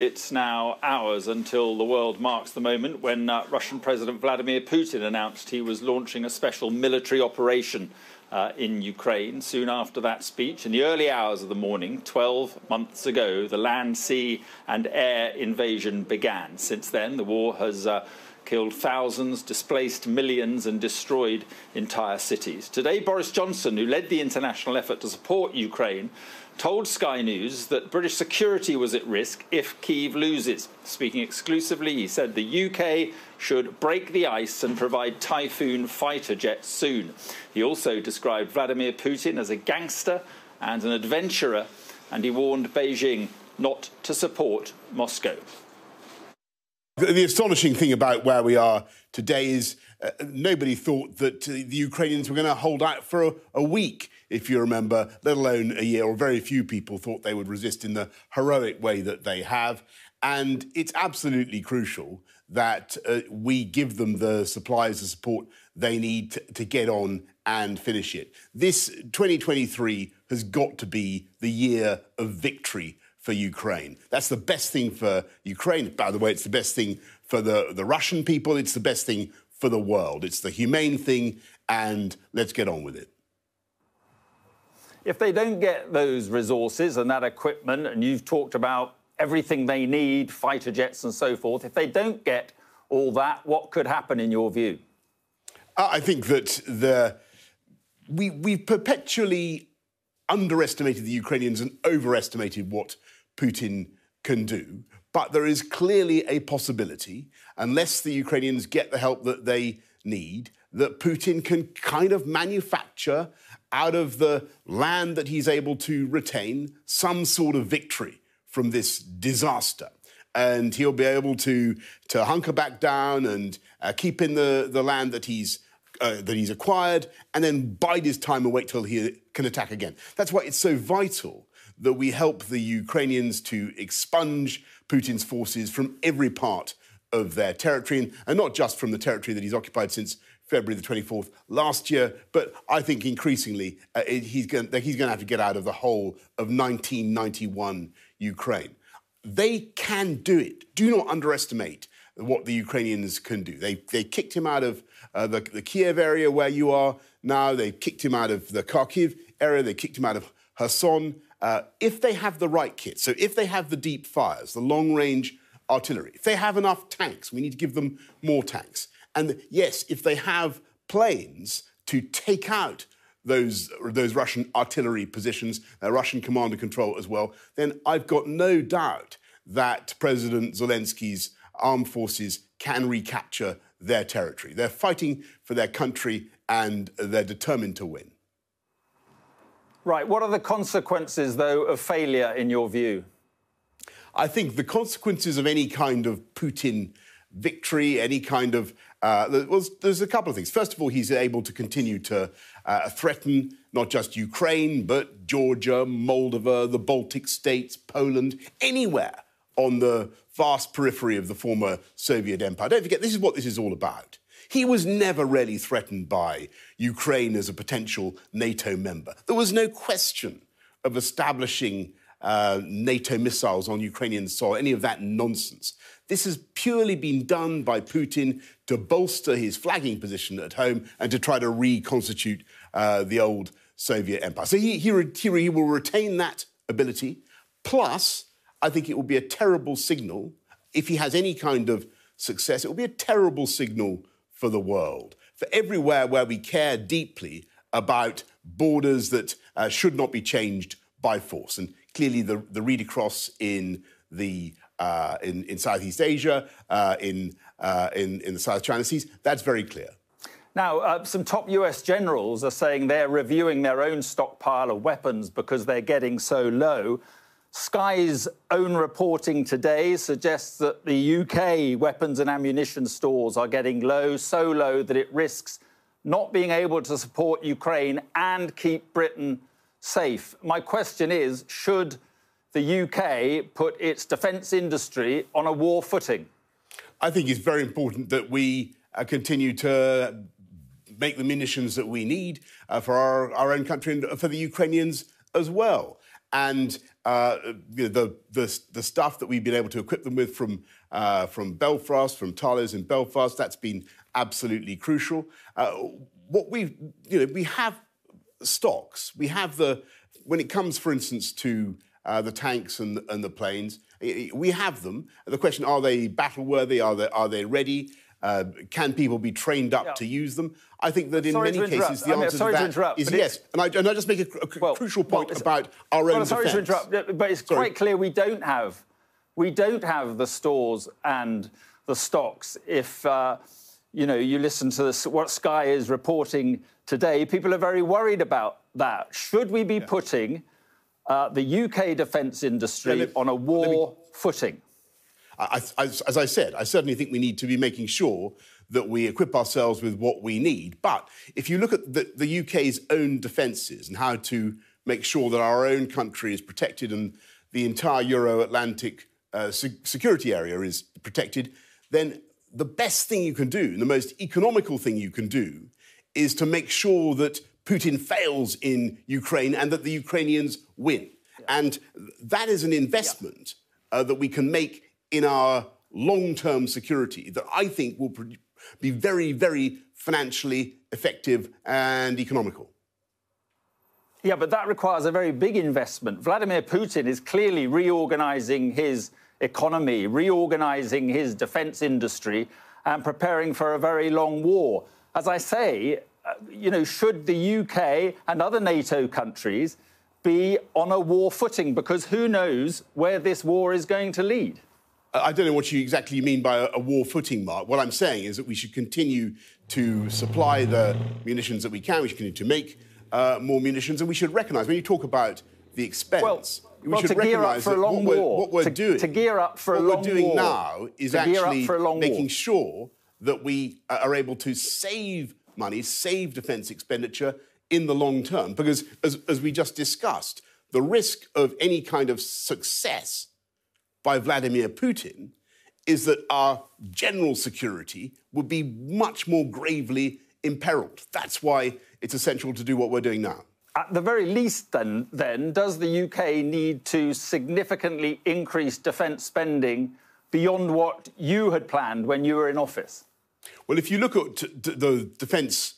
It's now hours until the world marks the moment when uh, Russian President Vladimir Putin announced he was launching a special military operation uh, in Ukraine. Soon after that speech, in the early hours of the morning, 12 months ago, the land, sea, and air invasion began. Since then, the war has. Uh, killed thousands, displaced millions, and destroyed entire cities. Today, Boris Johnson, who led the international effort to support Ukraine, told Sky News that British security was at risk if Kiev loses. Speaking exclusively, he said the UK should break the ice and provide Typhoon fighter jets soon. He also described Vladimir Putin as a gangster and an adventurer, and he warned Beijing not to support Moscow. The astonishing thing about where we are today is uh, nobody thought that uh, the Ukrainians were going to hold out for a, a, week, if you remember, let alone a year, or very few people thought they would resist in the heroic way that they have. And it's absolutely crucial that uh, we give them the supplies, the support they need to, to get on and finish it. This 2023 has got to be the year of victory for Ukraine. That's the best thing for Ukraine. By the way, it's the best thing for the, the Russian people. It's the best thing for the world. It's the humane thing, and let's get on with it. If they don't get those resources and that equipment, and you've talked about everything they need, fighter jets and so forth, if they don't get all that, what could happen in your view? Uh, I think that the we we've perpetually underestimated the Ukrainians and overestimated what Putin can do. But there is clearly a possibility, unless the Ukrainians get the help that they need, that Putin can kind of manufacture out of the land that he's able to retain some sort of victory from this disaster. And he'll be able to, to hunker back down and uh, keep in the, the land that he's, uh, that he's acquired, and then bide his time and wait till he can attack again. That's why it's so vital that we help the Ukrainians to expunge Putin's forces from every part of their territory, and not just from the territory that he's occupied since February the 24th last year, but I think increasingly uh, he's going he's to have to get out of the whole of 1991 Ukraine. They can do it. Do not underestimate what the Ukrainians can do. They, they kicked him out of uh, the, the Kiev area where you are now. They kicked him out of the Kharkiv area. They kicked him out of Kherson. Uh, if they have the right kit, so if they have the deep fires, the long range artillery, if they have enough tanks, we need to give them more tanks. And yes, if they have planes to take out those, those Russian artillery positions, uh, Russian command and control as well, then I've got no doubt that President Zelensky's armed forces can recapture their territory. They're fighting for their country and they're determined to win. Right. What are the consequences, though, of failure in your view? I think the consequences of any kind of Putin victory, any kind of. Uh, well, there's a couple of things. First of all, he's able to continue to uh, threaten not just Ukraine, but Georgia, Moldova, the Baltic states, Poland, anywhere on the vast periphery of the former Soviet empire. Don't forget, this is what this is all about. He was never really threatened by Ukraine as a potential NATO member. There was no question of establishing uh, NATO missiles on Ukrainian soil, any of that nonsense. This has purely been done by Putin to bolster his flagging position at home and to try to reconstitute uh, the old Soviet empire. So he, he, he will retain that ability. Plus, I think it will be a terrible signal if he has any kind of success. It will be a terrible signal for the world, for everywhere where we care deeply about borders that uh, should not be changed by force. And clearly, the, the read across in the uh, in, in Southeast Asia, uh, in, uh, in, in the South China Seas, that's very clear. Now, uh, some top US generals are saying they're reviewing their own stockpile of weapons because they're getting so low. Sky's own reporting today suggests that the UK weapons and ammunition stores are getting low, so low that it risks not being able to support Ukraine and keep Britain safe. My question is should the UK put its defence industry on a war footing? I think it's very important that we uh, continue to make the munitions that we need uh, for our, our own country and for the Ukrainians as well. And uh, the, the, the stuff that we've been able to equip them with from, uh, from Belfast, from Thales in Belfast, that's been absolutely crucial. Uh, what we, you know, we have stocks. We have the, when it comes, for instance, to uh, the tanks and, and the planes, we have them. The question: Are they battle worthy? Are they are they ready? Uh, can people be trained up yeah. to use them? I think that in sorry many cases the I mean, answer to that to is yes. And I, and I just make a, a well, crucial point well, about our well, own sorry defense. to interrupt, but it's sorry. quite clear we don't have we don't have the stores and the stocks. If uh, you know, you listen to this, what Sky is reporting today, people are very worried about that. Should we be yeah. putting uh, the UK defence industry me, on a war me, footing? I, I, as I said, I certainly think we need to be making sure that we equip ourselves with what we need. But if you look at the, the UK's own defences and how to make sure that our own country is protected and the entire Euro Atlantic uh, security area is protected, then the best thing you can do, the most economical thing you can do, is to make sure that Putin fails in Ukraine and that the Ukrainians win. Yeah. And that is an investment yeah. uh, that we can make in our long term security that I think will be very, very financially effective and economical. Yeah, but that requires a very big investment. Vladimir Putin is clearly reorganizing his economy, reorganizing his defense industry, and preparing for a very long war. As I say, uh, you know, should the UK and other NATO countries be on a war footing? Because who knows where this war is going to lead? I don't know what you exactly mean by a, war footing, Mark. What I'm saying is that we should continue to supply the munitions that we can. We should continue to make uh, more munitions, and we should recognise when you talk about the expense. Well, we well, should recognise that what we're, what we're, to, doing, to gear up for what a long what we're doing war, now is actually making war. sure that we are able to save money, save defence expenditure in the long term. Because, as, as we just discussed, the risk of any kind of success by Vladimir Putin is that our general security would be much more gravely imperiled. That's why it's essential to do what we're doing now. At the very least, then, then does the UK need to significantly increase defence spending beyond what you had planned when you were in office? Well, if you look at the defence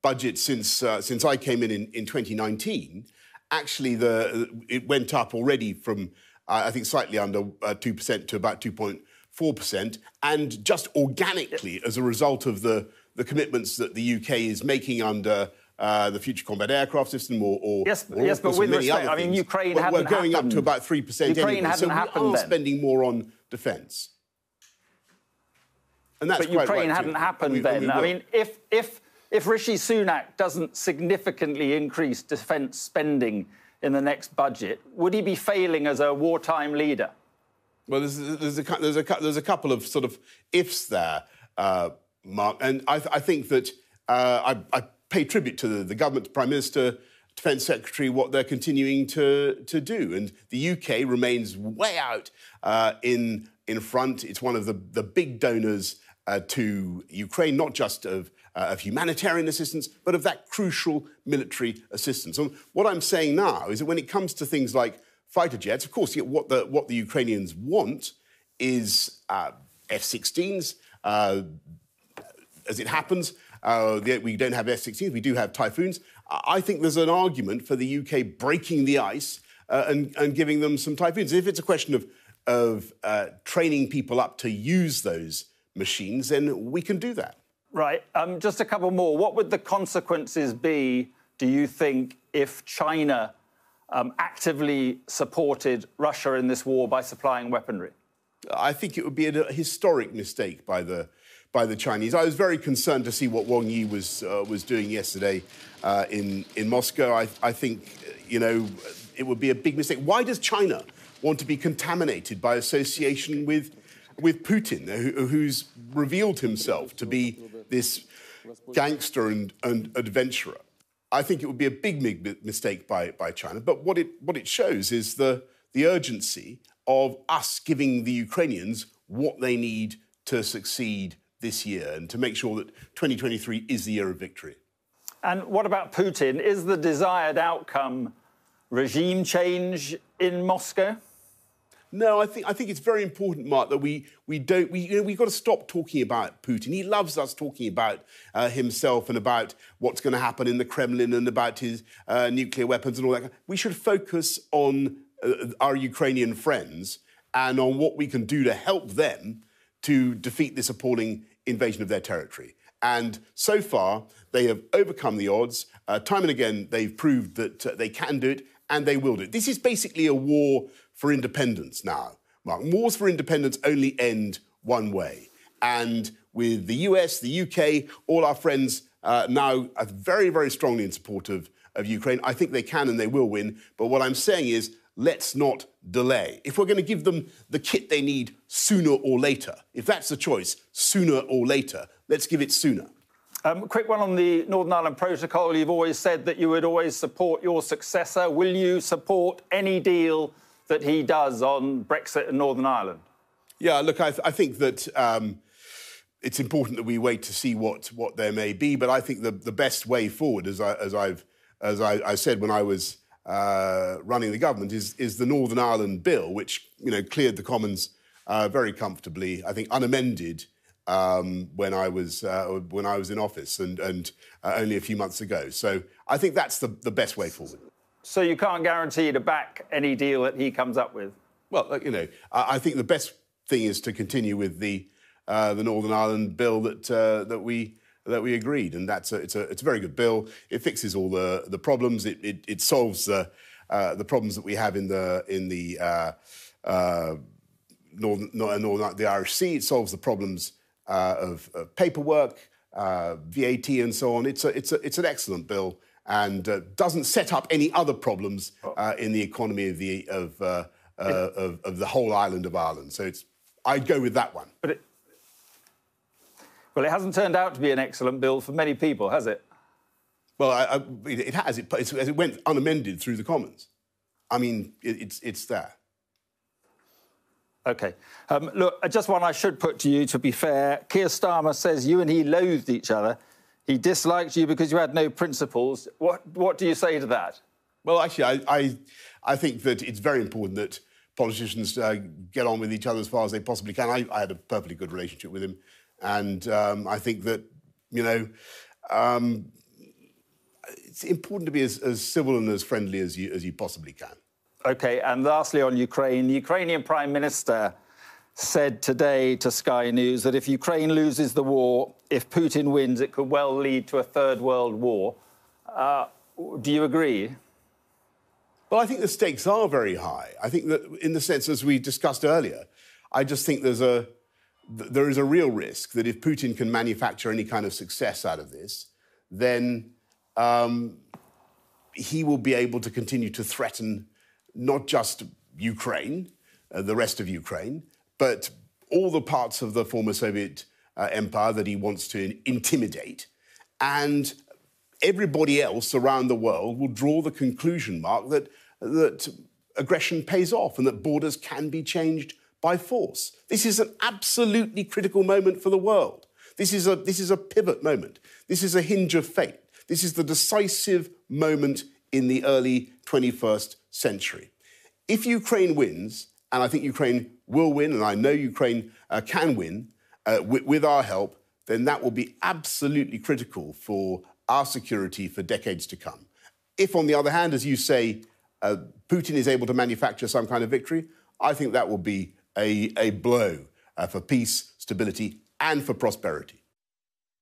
budget since uh, since I came in, in in 2019, actually the it went up already from I think slightly under uh, two percent to about 2.4 percent, and just organically as a result of the the commitments that the UK is making under. Uh, the future combat aircraft system, or, or yes, or yes, but with respect, I mean, Ukraine we're, hadn't we're going happened. up to about three percent anyway, so we are then. spending more on defence. And that's but Ukraine right hadn't too. happened we, then. We I mean, if, if, if Rishi Sunak doesn't significantly increase defence spending in the next budget, would he be failing as a wartime leader? Well, there's, there's, a, there's, a, there's a couple of sort of ifs there, uh, Mark. And I, I think that uh, I, I, pay tribute to the, the government, Prime Minister, Defence Secretary, what they're continuing to, to do. And the UK remains way out uh, in, in front. It's one of the, the big donors uh, to Ukraine, not just of, uh, of, humanitarian assistance, but of that crucial military assistance. And what I'm saying now is that when it comes to things like fighter jets, of course, what the, what the Ukrainians want is uh, F 16s. Uh, as it happens, uh, we don't have F 16s, we do have Typhoons. I think there's an argument for the UK breaking the ice uh, and, and, giving them some Typhoons. If it's a question of, of training people up to use those machines, then we can do that. Right. Um, just a couple more. What would the consequences be, do you think, if China um, actively supported Russia in this war by supplying weaponry? I think it would be a historic mistake by the by the Chinese. I was very concerned to see what Wang Yi was uh, was doing yesterday uh, in in Moscow. I, I think you know it would be a big mistake. Why does China want to be contaminated by association with with Putin, who's revealed himself to be this gangster and, and adventurer. I think it would be a big, big mistake by, by China. But what it, what it shows is the, the urgency of us giving the Ukrainians what they need to succeed this year and to make sure that 2023 is the year of victory. And what about Putin? Is the desired outcome regime change in Moscow? No, I think I think it's very important, Mark, that we we don't we you know we've got to stop talking about Putin. He loves us talking about uh, himself and about what's going to happen in the Kremlin and about his uh, nuclear weapons and all that. We should focus on uh, our Ukrainian friends and on what we can do to help them to defeat this appalling invasion of their territory. And so far, they have overcome the odds. Uh, time and again, they've proved that uh, they can do it and they will do it. This is basically a war for independence now. Mark, wars for independence only end one way. And with the US, the UK, all our friends uh, now are very, very strongly in support of, of Ukraine. I think they can and they will win. But what I'm saying is, let's not delay. If we're going to give them the kit they need sooner or later, if that's the choice, sooner or later, let's give it sooner. Um, quick one on the Northern Ireland Protocol. You've always said that you would always support your successor. Will you support any deal that he does on Brexit and Northern Ireland? Yeah, look, I, th- I think that um, it's important that we wait to see what, what there may be. But I think the, the best way forward, as, I, as, I've, as I, I said when I was uh, running the government, is, is the Northern Ireland Bill, which you know, cleared the Commons uh, very comfortably, I think unamended um, when I was uh, when I was in office and, and uh, only a few months ago. So I think that's the, the best way forward. So you can't guarantee to back any deal that he comes up with. Well, you know, I, think the best thing is to continue with the uh, the Northern Ireland bill that uh, that we that we agreed, and that's a, it's a it's a very good bill. It fixes all the the problems. It it, it solves the uh, the problems that we have in the in the uh, uh, northern, northern the Irish Sea. It solves the problems uh, of, of, paperwork, VAT, and so on. It's a it's a it's an excellent bill and uh, doesn't set up any other problems uh, in the economy of the of, uh, uh of, of the whole island of Ireland. So it's I'd go with that one. But it, well, it hasn't turned out to be an excellent bill for many people, has it? Well, I, I, it has. It, it went unamended through the Commons. I mean, it, it's it's there. OK. Um, look, just one I should put to you, to be fair. Keir Starmer says you and he loathed each other. He disliked you because you had no principles. What, what do you say to that? Well, actually, I, I, I think that it's very important that politicians uh, get on with each other as far as they possibly can. I, I had a perfectly good relationship with him. And um, I think that, you know, um, it's important to be as, as, civil and as friendly as you, as you possibly can. OK, and lastly on Ukraine, the Ukrainian Prime Minister said today to Sky News that if Ukraine loses the war, if Putin wins, it could well lead to a third world war. Uh, do you agree? Well, I think the stakes are very high. I think that, in the sense as we discussed earlier, I just think there's a there is a real risk that if Putin can manufacture any kind of success out of this, then um, he will be able to continue to threaten not just Ukraine, uh, the rest of Ukraine, but all the parts of the former Soviet uh, empire that he wants to intimidate. And everybody else around the world will draw the conclusion, Mark, that, that aggression pays off and that borders can be changed by force. This is an absolutely critical moment for the world. This is a, this is a pivot moment. This is a hinge of fate. This is the decisive moment in the early 21st century. If Ukraine wins, and I think Ukraine will win, and I know Ukraine uh, can win uh, with, with our help, then that will be absolutely critical for our security for decades to come. If, on the other hand, as you say, uh, Putin is able to manufacture some kind of victory, I think that will be a, a blow uh, for peace, stability, and for prosperity.